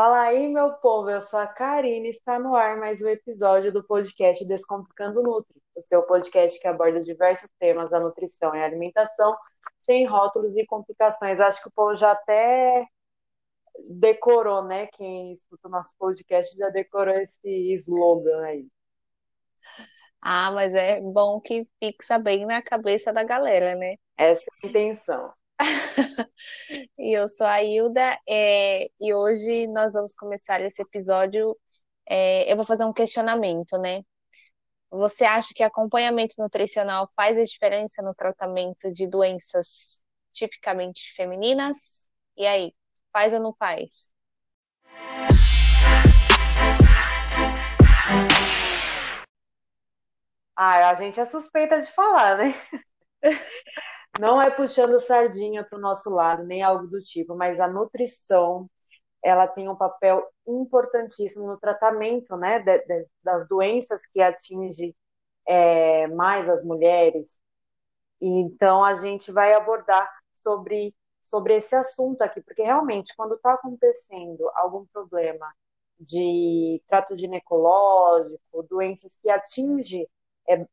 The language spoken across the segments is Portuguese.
Fala aí, meu povo, eu sou a Karine e está no ar mais um episódio do podcast Descomplicando Nutri, o seu podcast que aborda diversos temas da nutrição e alimentação, sem rótulos e complicações. Acho que o povo já até decorou, né? Quem escuta o nosso podcast já decorou esse slogan aí. Ah, mas é bom que fixa bem na cabeça da galera, né? Essa é a intenção. E eu sou a Hilda, é, e hoje nós vamos começar esse episódio. é, eu vou fazer um questionamento, né? Você acha que acompanhamento nutricional faz a diferença no tratamento de doenças tipicamente femininas? E aí, faz ou não faz? Ah, a gente é suspeita de falar, né? Não é puxando sardinha para o nosso lado, nem algo do tipo, mas a nutrição, ela tem um papel importantíssimo no tratamento, né, de, de, das doenças que atingem é, mais as mulheres. Então, a gente vai abordar sobre, sobre esse assunto aqui, porque realmente, quando está acontecendo algum problema de trato ginecológico, doenças que atingem é,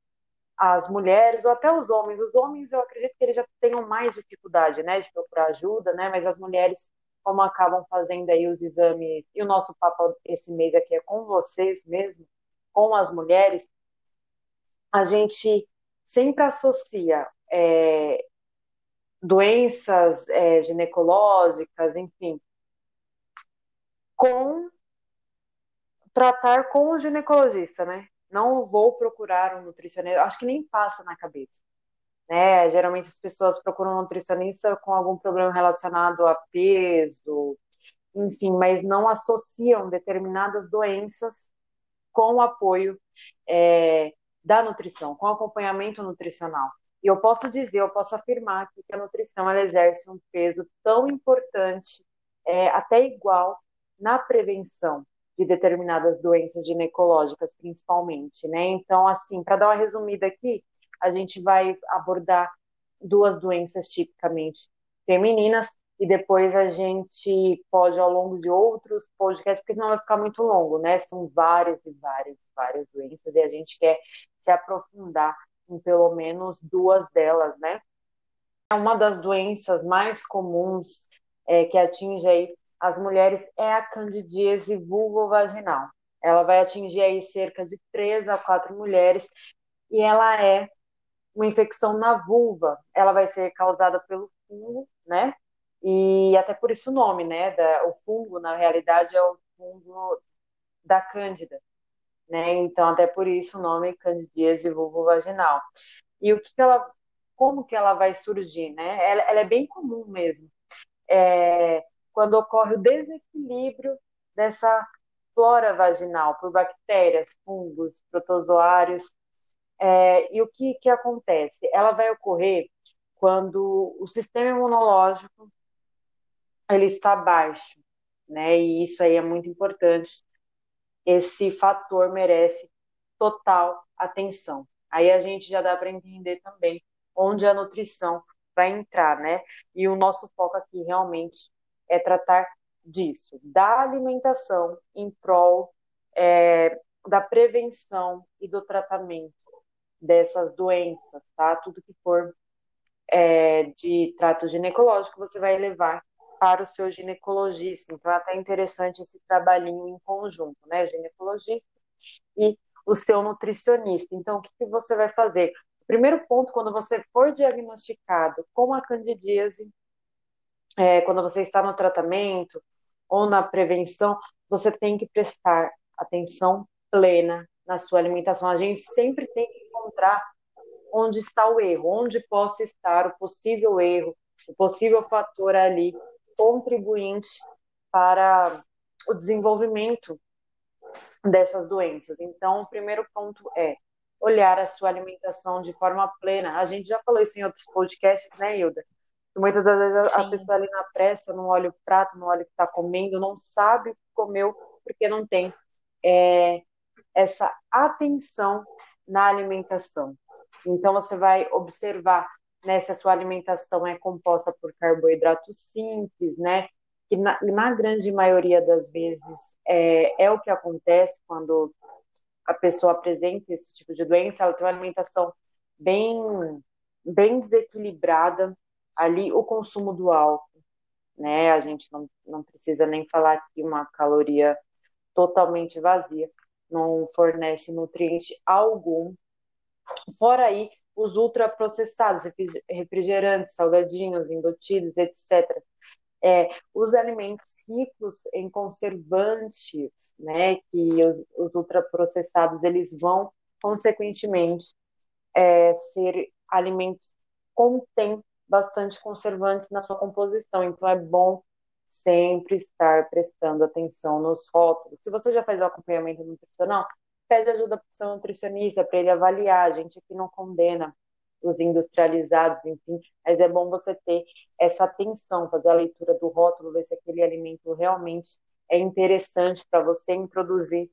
as mulheres ou até os homens. Os homens, eu acredito que eles já tenham mais dificuldade, né, de procurar ajuda, né, mas as mulheres, como acabam fazendo aí os exames, e o nosso papo esse mês aqui é com vocês mesmo, com as mulheres, a gente sempre associa é, doenças é, ginecológicas, enfim, com tratar com o ginecologista, né? Não vou procurar um nutricionista, acho que nem passa na cabeça. Né? Geralmente as pessoas procuram um nutricionista com algum problema relacionado a peso, enfim, mas não associam determinadas doenças com o apoio é, da nutrição, com acompanhamento nutricional. E eu posso dizer, eu posso afirmar que a nutrição ela exerce um peso tão importante, é, até igual, na prevenção de determinadas doenças ginecológicas, principalmente, né? Então, assim, para dar uma resumida aqui, a gente vai abordar duas doenças tipicamente femininas e depois a gente pode, ao longo de outros podcasts, porque senão vai ficar muito longo, né? São várias e várias, várias doenças e a gente quer se aprofundar em pelo menos duas delas, né? Uma das doenças mais comuns é, que atinge aí as mulheres é a candidíase vulvovaginal. Ela vai atingir aí cerca de 3 a 4 mulheres e ela é uma infecção na vulva. Ela vai ser causada pelo fungo, né? E até por isso o nome, né? Da, o fungo, na realidade, é o fungo da cândida, né? Então, até por isso o nome candidíase vulvovaginal. E o que, que ela, como que ela vai surgir, né? Ela, ela é bem comum mesmo. É, quando ocorre o desequilíbrio dessa flora vaginal por bactérias, fungos, protozoários. É, e o que, que acontece? Ela vai ocorrer quando o sistema imunológico ele está baixo, né? E isso aí é muito importante. Esse fator merece total atenção. Aí a gente já dá para entender também onde a nutrição vai entrar, né? E o nosso foco aqui realmente é tratar disso, da alimentação em prol é, da prevenção e do tratamento dessas doenças, tá? Tudo que for é, de trato ginecológico, você vai levar para o seu ginecologista. Então, é até interessante esse trabalhinho em conjunto, né? Ginecologista e o seu nutricionista. Então, o que, que você vai fazer? primeiro ponto, quando você for diagnosticado com a candidíase, é, quando você está no tratamento ou na prevenção, você tem que prestar atenção plena na sua alimentação. A gente sempre tem que encontrar onde está o erro, onde possa estar o possível erro, o possível fator ali contribuinte para o desenvolvimento dessas doenças. Então, o primeiro ponto é olhar a sua alimentação de forma plena. A gente já falou isso em outros podcasts, né, Hilda? Muitas das vezes a, a pessoa ali na pressa não olha o prato, não olha o que está comendo, não sabe o que comeu, porque não tem é, essa atenção na alimentação. Então você vai observar né, se a sua alimentação é composta por carboidratos simples, né? que na, na grande maioria das vezes é, é o que acontece quando a pessoa apresenta esse tipo de doença, ela tem uma alimentação bem, bem desequilibrada, ali o consumo do álcool, né? A gente não, não precisa nem falar que uma caloria totalmente vazia não fornece nutriente algum. Fora aí, os ultraprocessados, refrigerantes, salgadinhos, embutidos, etc. É, os alimentos ricos em conservantes, né, que os, os ultraprocessados eles vão consequentemente é, ser alimentos contêm bastante conservantes na sua composição. Então é bom sempre estar prestando atenção nos rótulos. Se você já faz o acompanhamento nutricional, pede ajuda para o seu nutricionista para ele avaliar. A gente aqui não condena os industrializados, enfim, mas é bom você ter essa atenção, fazer a leitura do rótulo, ver se aquele alimento realmente é interessante para você introduzir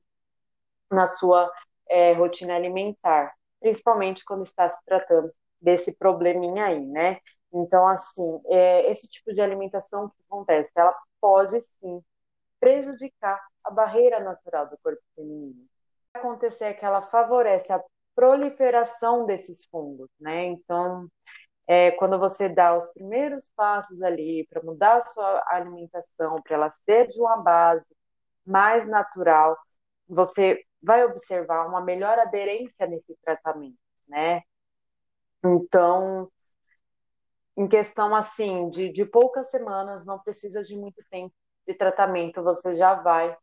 na sua é, rotina alimentar, principalmente quando está se tratando desse probleminha aí, né? Então, assim, é, esse tipo de alimentação que acontece, ela pode sim prejudicar a barreira natural do corpo feminino. Acontecer é que ela favorece a proliferação desses fungos, né? Então, é, quando você dá os primeiros passos ali para mudar a sua alimentação, para ela ser de uma base mais natural, você vai observar uma melhor aderência nesse tratamento, né? Então, em questão assim de, de poucas semanas, não precisa de muito tempo de tratamento, você já vai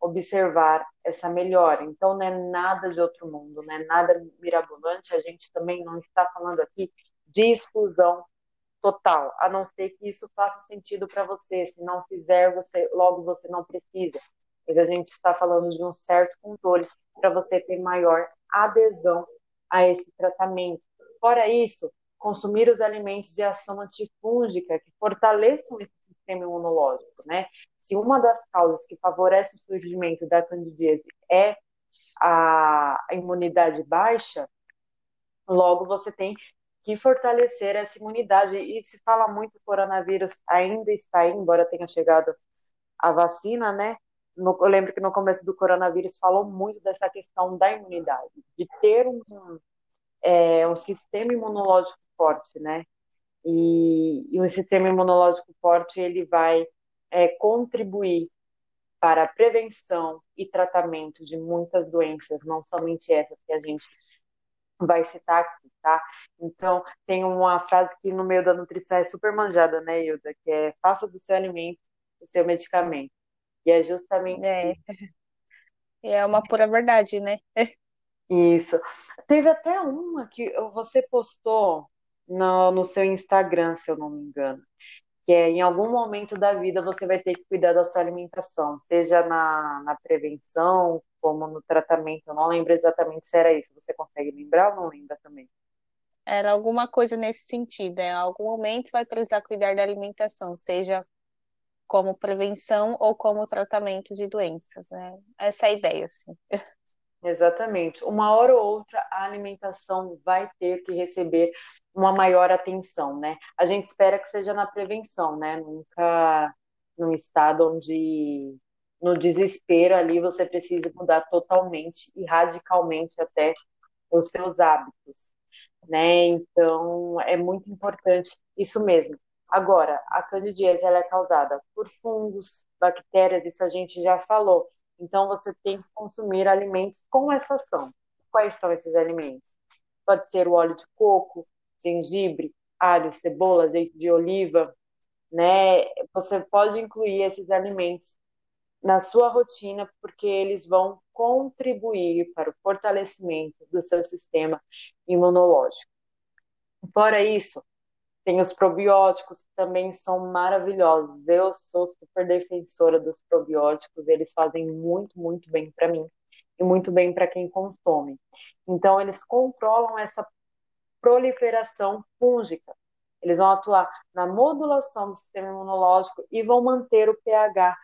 observar essa melhora. Então, não é nada de outro mundo, não é nada mirabolante. A gente também não está falando aqui de exclusão total, a não ser que isso faça sentido para você. Se não fizer, você logo você não precisa. Mas a gente está falando de um certo controle para você ter maior adesão a esse tratamento. Fora isso, consumir os alimentos de ação antifúngica que fortaleçam esse sistema imunológico, né? Se uma das causas que favorece o surgimento da candidíase é a imunidade baixa, logo você tem que fortalecer essa imunidade. E se fala muito que o coronavírus ainda está aí, embora tenha chegado a vacina, né? No, eu lembro que no começo do coronavírus falou muito dessa questão da imunidade, de ter um, é, um sistema imunológico forte, né? E, e um sistema imunológico forte ele vai é, contribuir para a prevenção e tratamento de muitas doenças, não somente essas que a gente vai citar aqui, tá? Então, tem uma frase que no meio da nutrição é super manjada, né, Hilda? Que é, faça do seu alimento o seu medicamento. E é justamente é. É uma pura verdade, né? Isso. Teve até uma que você postou no, no seu Instagram, se eu não me engano, que é em algum momento da vida você vai ter que cuidar da sua alimentação, seja na, na prevenção, como no tratamento. Eu não lembro exatamente se era isso. Você consegue lembrar ou não lembra também? Era alguma coisa nesse sentido. Em algum momento vai precisar cuidar da alimentação, seja como prevenção ou como tratamento de doenças. Né? Essa é a ideia, assim. Exatamente. Uma hora ou outra a alimentação vai ter que receber uma maior atenção, né? A gente espera que seja na prevenção, né? Nunca num estado onde no desespero ali você precisa mudar totalmente e radicalmente até os seus hábitos, né? Então é muito importante isso mesmo. Agora, a candidíase ela é causada por fungos, bactérias, isso a gente já falou. Então, você tem que consumir alimentos com essa ação. Quais são esses alimentos? Pode ser o óleo de coco, gengibre, alho, cebola, azeite de oliva, né? Você pode incluir esses alimentos na sua rotina, porque eles vão contribuir para o fortalecimento do seu sistema imunológico. Fora isso, tem os probióticos, que também são maravilhosos. Eu sou super defensora dos probióticos, eles fazem muito, muito bem para mim e muito bem para quem consome. Então, eles controlam essa proliferação fúngica. Eles vão atuar na modulação do sistema imunológico e vão manter o pH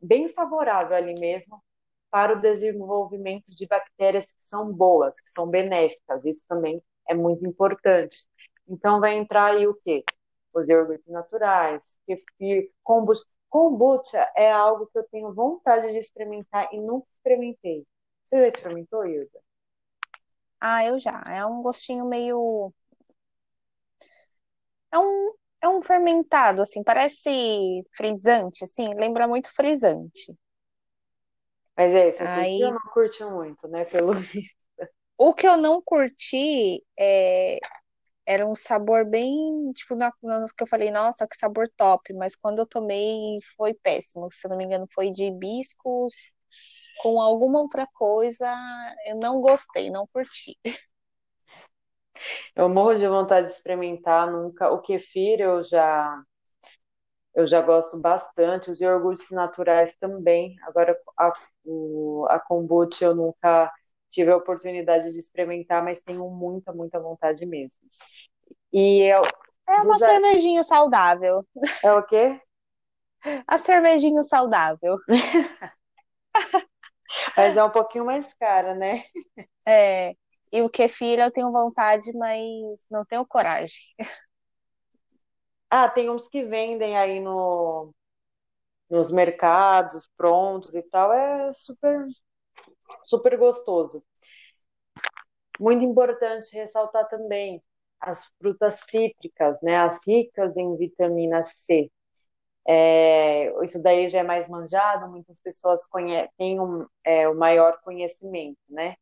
bem favorável ali mesmo para o desenvolvimento de bactérias que são boas, que são benéficas. Isso também é muito importante. Então vai entrar aí o quê? Os iogurtes naturais, kefir, Kombucha é algo que eu tenho vontade de experimentar e nunca experimentei. Você já experimentou, Hilda? Ah, eu já. É um gostinho meio. É um, é um fermentado, assim, parece frisante, assim, lembra muito frisante. Mas é isso, Aí, eu não curti muito, né? Pelo visto. o que eu não curti é, era um sabor bem, tipo, na, na- que eu falei, nossa, que sabor top, mas quando eu tomei foi péssimo. Se eu não me engano, foi de hibiscos com alguma outra coisa, eu não gostei, não curti. Eu morro de vontade de experimentar nunca. O kefir eu já eu já gosto bastante, os iogurtes naturais também. Agora a, o, a kombucha eu nunca tive a oportunidade de experimentar, mas tenho muita, muita vontade mesmo. E é, É uma dos, cervejinha saudável. é o quê? A cervejinha saudável. Mas é um pouquinho mais cara, né? É, e o kefir eu tenho vontade, mas não tenho coragem. Ah, tem uns que vendem aí no, nos mercados prontos e tal. É super, super gostoso. Muito importante ressaltar também as frutas cítricas, né? As ricas em vitamina C. É, isso daí já é mais manjado, muitas pessoas têm um, é, o maior conhecimento, né?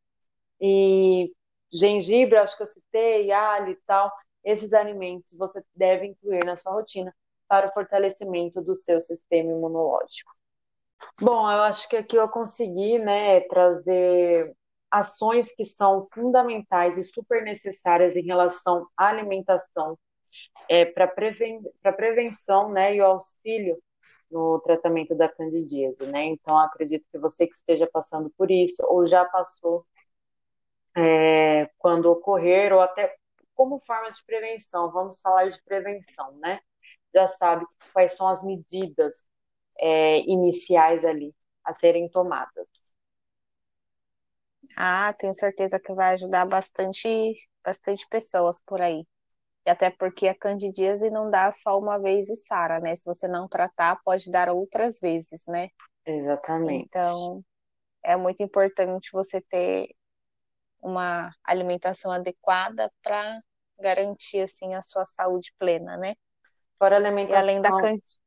E gengibre, acho que eu citei, alho e tal, esses alimentos você deve incluir na sua rotina para o fortalecimento do seu sistema imunológico. Bom, eu acho que aqui eu consegui, né, trazer ações que são fundamentais e super necessárias em relação à alimentação, é, para preven prevenção, né, e o auxílio no tratamento da candidíase, né? Então, acredito que você que esteja passando por isso ou já passou é, quando ocorrer, ou até como forma de prevenção, vamos falar de prevenção, né? Já sabe quais são as medidas é, iniciais ali a serem tomadas. Ah, tenho certeza que vai ajudar bastante, bastante pessoas por aí. E até porque a candidíase não dá só uma vez e sara, né? Se você não tratar, pode dar outras vezes, né? Exatamente. Então, é muito importante você ter uma alimentação adequada para garantir assim a sua saúde plena, né? Fora a E além da alimentação, candidíase,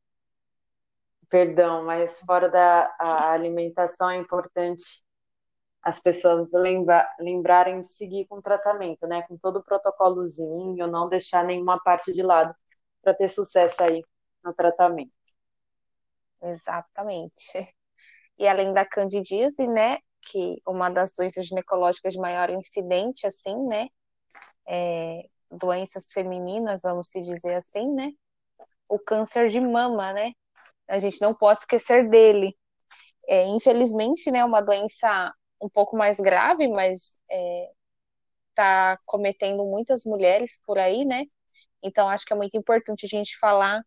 perdão, mas fora da alimentação é importante as pessoas lembra, lembrarem de seguir com o tratamento, né? Com todo o protocolozinho, não deixar nenhuma parte de lado para ter sucesso aí no tratamento. exatamente. E além da candidíase, né? Que uma das doenças ginecológicas de maior incidente, assim, né? É, doenças femininas, vamos se dizer assim, né? O câncer de mama, né? A gente não pode esquecer dele. É, infelizmente, né? Uma doença um pouco mais grave, mas está cometendo muitas mulheres por aí, né? Então, acho que é muito importante a gente falar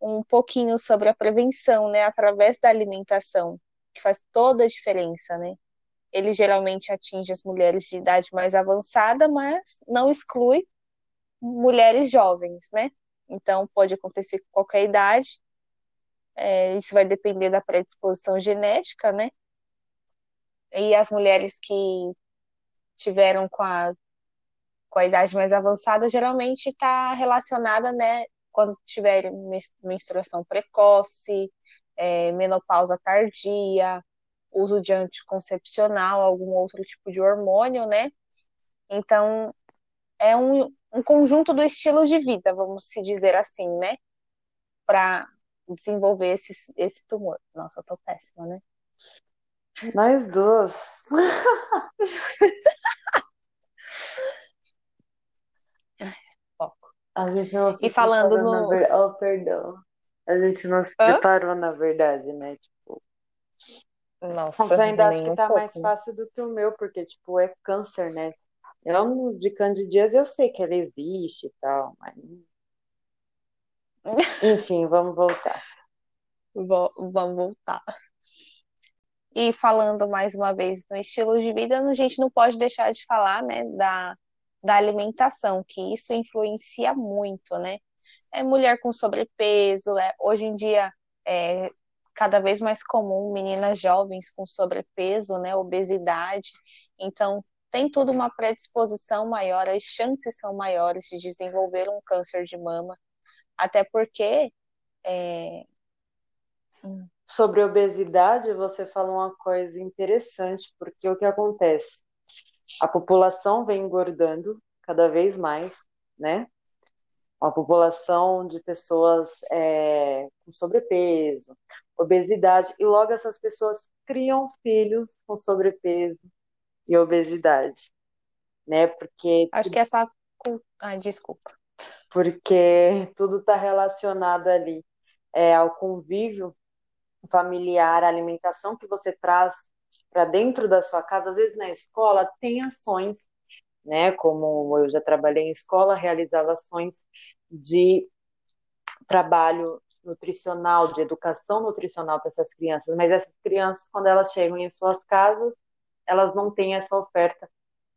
um pouquinho sobre a prevenção, né? Através da alimentação, que faz toda a diferença, né? Ele geralmente atinge as mulheres de idade mais avançada, mas não exclui mulheres jovens, né? Então, pode acontecer com qualquer idade. É, isso vai depender da predisposição genética, né? E as mulheres que tiveram com a, com a idade mais avançada, geralmente está relacionada, né, quando tiver menstruação precoce, é, menopausa tardia, uso de anticoncepcional, algum outro tipo de hormônio, né? Então, é um, um conjunto do estilo de vida, vamos se dizer assim, né? Para desenvolver esse, esse tumor. Nossa, eu tô péssima, né? Nós duas. Foco. A gente não se E falando no. ver... Oh, perdão. A gente não se Hã? preparou na verdade, né? Tipo, Nossa, mas eu ainda acho que tá pouco, mais fácil do que o meu, porque, tipo, é câncer, né? Eu, de candidíase, eu sei que ela existe e tal, mas... Enfim, vamos voltar. Vo- Vamos voltar. E falando mais uma vez no estilo de vida, a gente não pode deixar de falar, né, da, da alimentação, que isso influencia muito, né? É mulher com sobrepeso, é, hoje em dia é cada vez mais comum meninas jovens com sobrepeso, né, obesidade. Então, tem tudo uma predisposição maior, as chances são maiores de desenvolver um câncer de mama, até porque. É... Sobre obesidade, você falou uma coisa interessante, porque o que acontece? A população vem engordando cada vez mais, né? Uma população de pessoas é, com sobrepeso, obesidade, e logo essas pessoas criam filhos com sobrepeso, e obesidade, né? Porque acho que essa ah, desculpa. Porque tudo está relacionado ali é, ao convívio familiar, a alimentação que você traz para dentro da sua casa, às vezes na escola tem ações, né? Como eu já trabalhei em escola, realizava ações de trabalho nutricional, de educação nutricional para essas crianças, mas essas crianças, quando elas chegam em suas casas, elas não têm essa oferta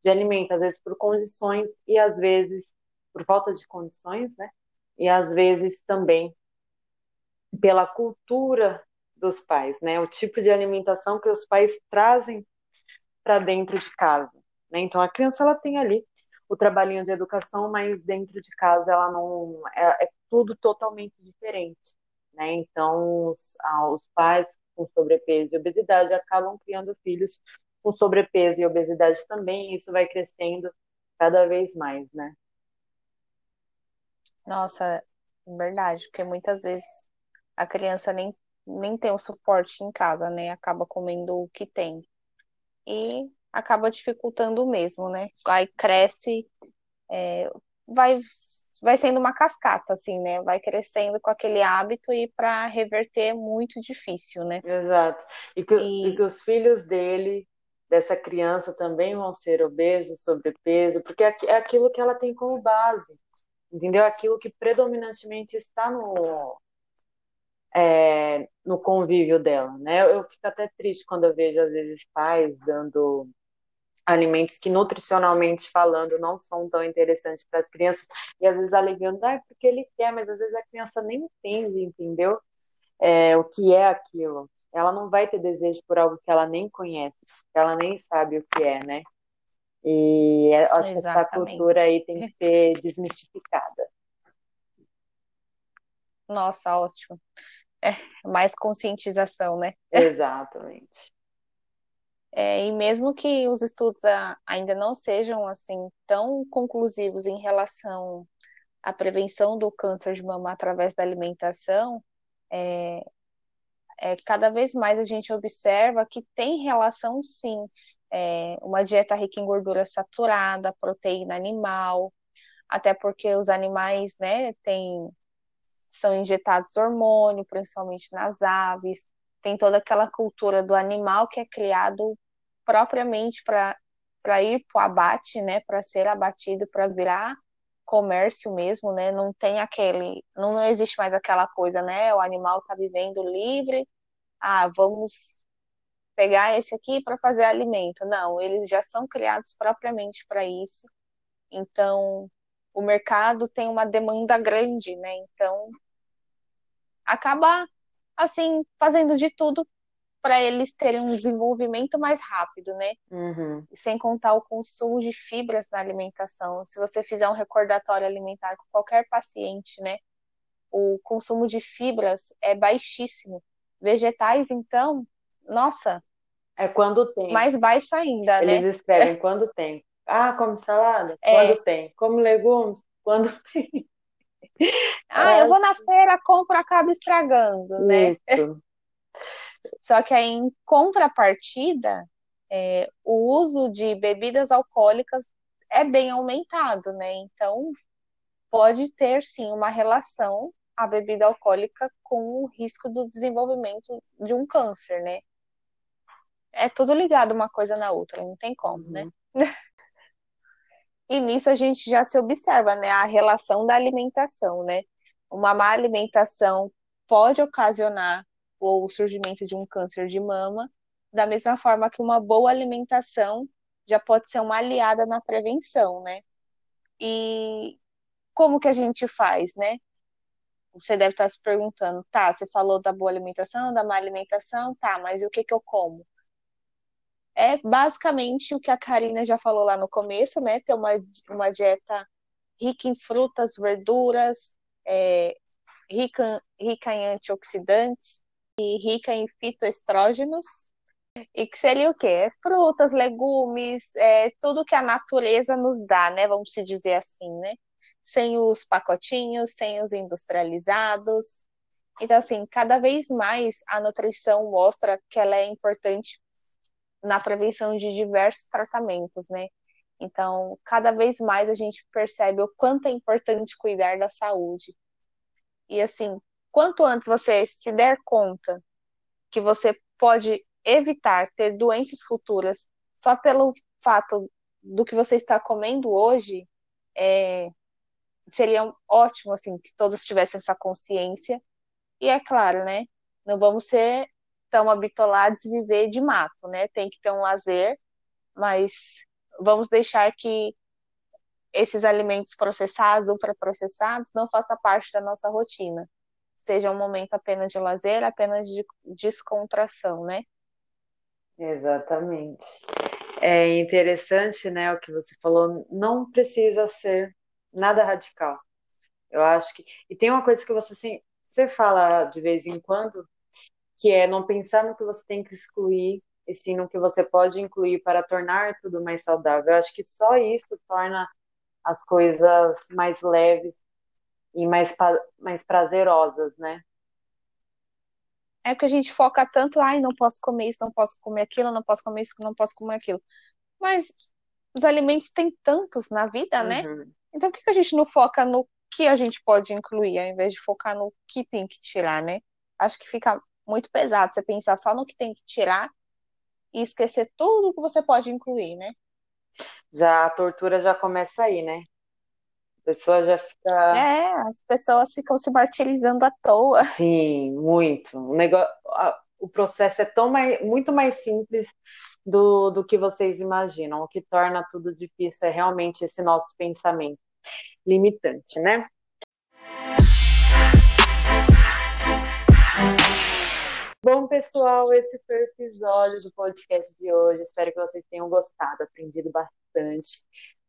de alimento, às vezes por condições e às vezes por falta de condições, né? E às vezes também pela cultura dos pais, né? O tipo de alimentação que os pais trazem para dentro de casa, né? Então a criança ela tem ali o trabalhinho de educação, mas dentro de casa ela não é, é tudo totalmente diferente, né? Então os, os pais com sobrepeso e obesidade acabam criando filhos com sobrepeso e obesidade também, isso vai crescendo cada vez mais, né? Nossa, verdade, porque muitas vezes a criança nem, nem tem o suporte em casa, né? Acaba comendo o que tem. E acaba dificultando mesmo, né? Aí cresce, é, vai, vai sendo uma cascata, assim, né? Vai crescendo com aquele hábito e para reverter é muito difícil, né? Exato. E que, e... e que os filhos dele dessa criança também vão ser obesos, sobrepeso, porque é, é aquilo que ela tem como base, entendeu? Aquilo que predominantemente está no, é, no convívio dela, né? Eu fico até triste quando eu vejo, às vezes, pais dando alimentos que nutricionalmente falando não são tão interessantes para as crianças e às vezes alegando, ah, é porque ele quer, mas às vezes a criança nem entende, entendeu? É, o que é aquilo ela não vai ter desejo por algo que ela nem conhece, que ela nem sabe o que é, né? E acho Exatamente. que essa cultura aí tem que ser desmistificada. Nossa, ótimo. É, mais conscientização, né? Exatamente. É, e mesmo que os estudos ainda não sejam assim tão conclusivos em relação à prevenção do câncer de mama através da alimentação, é, é, cada vez mais a gente observa que tem relação, sim, é, uma dieta rica em gordura saturada, proteína animal, até porque os animais, né, tem, são injetados hormônio, principalmente nas aves, tem toda aquela cultura do animal que é criado propriamente para para ir para o abate, né, para ser abatido, para virar comércio mesmo, né? Não tem aquele, não existe mais aquela coisa, né? O animal está vivendo livre, ah, vamos pegar esse aqui para fazer alimento. Não, eles já são criados propriamente para isso. Então, o mercado tem uma demanda grande, né? Então, acaba assim fazendo de tudo para eles terem um desenvolvimento mais rápido, né? Uhum. Sem contar o consumo de fibras na alimentação. Se você fizer um recordatório alimentar com qualquer paciente, né? O consumo de fibras é baixíssimo. Vegetais, então, nossa. É quando tem. Mais baixo ainda, Eles né? escrevem quando tem. Ah, come salada? É. Quando tem. Come legumes? Quando tem. Ah, é. eu vou na feira, compro, acabo estragando, né? Isso. Só que aí, em contrapartida, é, o uso de bebidas alcoólicas é bem aumentado, né? Então, pode ter sim uma relação a bebida alcoólica com o risco do desenvolvimento de um câncer, né? É tudo ligado uma coisa na outra, não tem como, né? uhum. né? E nisso a gente já se observa, né, a relação da alimentação, né? Uma má alimentação pode ocasionar o surgimento de um câncer de mama, da mesma forma que uma boa alimentação já pode ser uma aliada na prevenção, né? E como que a gente faz, né? você deve estar se perguntando, tá, você falou da boa alimentação, da má alimentação, tá, mas e o que que eu como? É basicamente o que a Karina já falou lá no começo, né? Ter uma, uma dieta rica em frutas, verduras, é, rica, rica em antioxidantes e rica em fitoestrógenos. E que seria o quê? É frutas, legumes, é, tudo que a natureza nos dá, né? Vamos se dizer assim, né? Sem os pacotinhos, sem os industrializados. Então, assim, cada vez mais a nutrição mostra que ela é importante na prevenção de diversos tratamentos, né? Então, cada vez mais a gente percebe o quanto é importante cuidar da saúde. E assim, quanto antes você se der conta que você pode evitar ter doenças futuras só pelo fato do que você está comendo hoje, é, seria ótimo assim que todos tivessem essa consciência. E é claro, né? Não vamos ser tão habitolados e viver de mato, né? Tem que ter um lazer, mas vamos deixar que esses alimentos processados, ultraprocessados, não façam parte da nossa rotina. Seja um momento apenas de lazer, apenas de descontração, né? Exatamente. É interessante, né, o que você falou, não precisa ser nada radical. Eu acho que. E tem uma coisa que você, assim, você fala de vez em quando, que é não pensar no que você tem que excluir, e sim no que você pode incluir para tornar tudo mais saudável. Eu acho que só isso torna as coisas mais leves e mais, mais prazerosas, né? É porque a gente foca tanto, ai, não posso comer isso, não posso comer aquilo, não posso comer isso, não posso comer aquilo. Mas os alimentos têm tantos na vida, né? Uhum. Então por que a gente não foca no que a gente pode incluir, ao invés de focar no que tem que tirar, né? Acho que fica muito pesado você pensar só no que tem que tirar e esquecer tudo que você pode incluir, né? Já a tortura já começa aí, né? A pessoa já fica. É, as pessoas ficam se martirizando à toa. Sim, muito. O, negócio, o processo é tão mais, muito mais simples do, do que vocês imaginam. O que torna tudo difícil é realmente esse nosso pensamento limitante, né? Bom, pessoal, esse foi o episódio do podcast de hoje. Espero que vocês tenham gostado, aprendido bastante,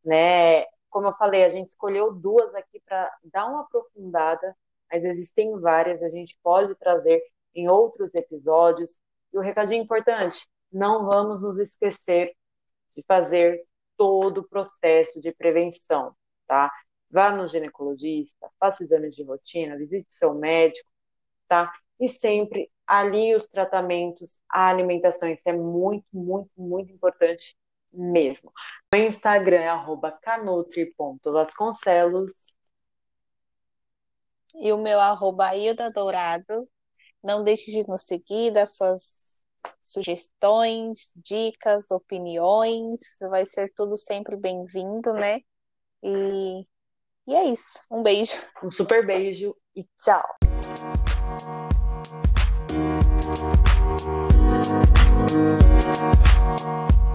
né? Como eu falei, a gente escolheu duas aqui para dar uma aprofundada, mas existem várias, a gente pode trazer em outros episódios. E o recadinho importante: não vamos nos esquecer de fazer todo o processo de prevenção, tá? Vá no ginecologista, faça exames de rotina, visite seu médico, tá? E sempre ali os tratamentos, a alimentação, isso é muito, muito, muito importante mesmo. O Instagram é arroba canutri.vasconcelos. E o meu arroba Hilda Dourado. Não deixe de nos seguir, dar suas sugestões, dicas, opiniões. Vai ser tudo sempre bem-vindo, né? E, e é isso. Um beijo. Um super beijo e tchau. Thank you.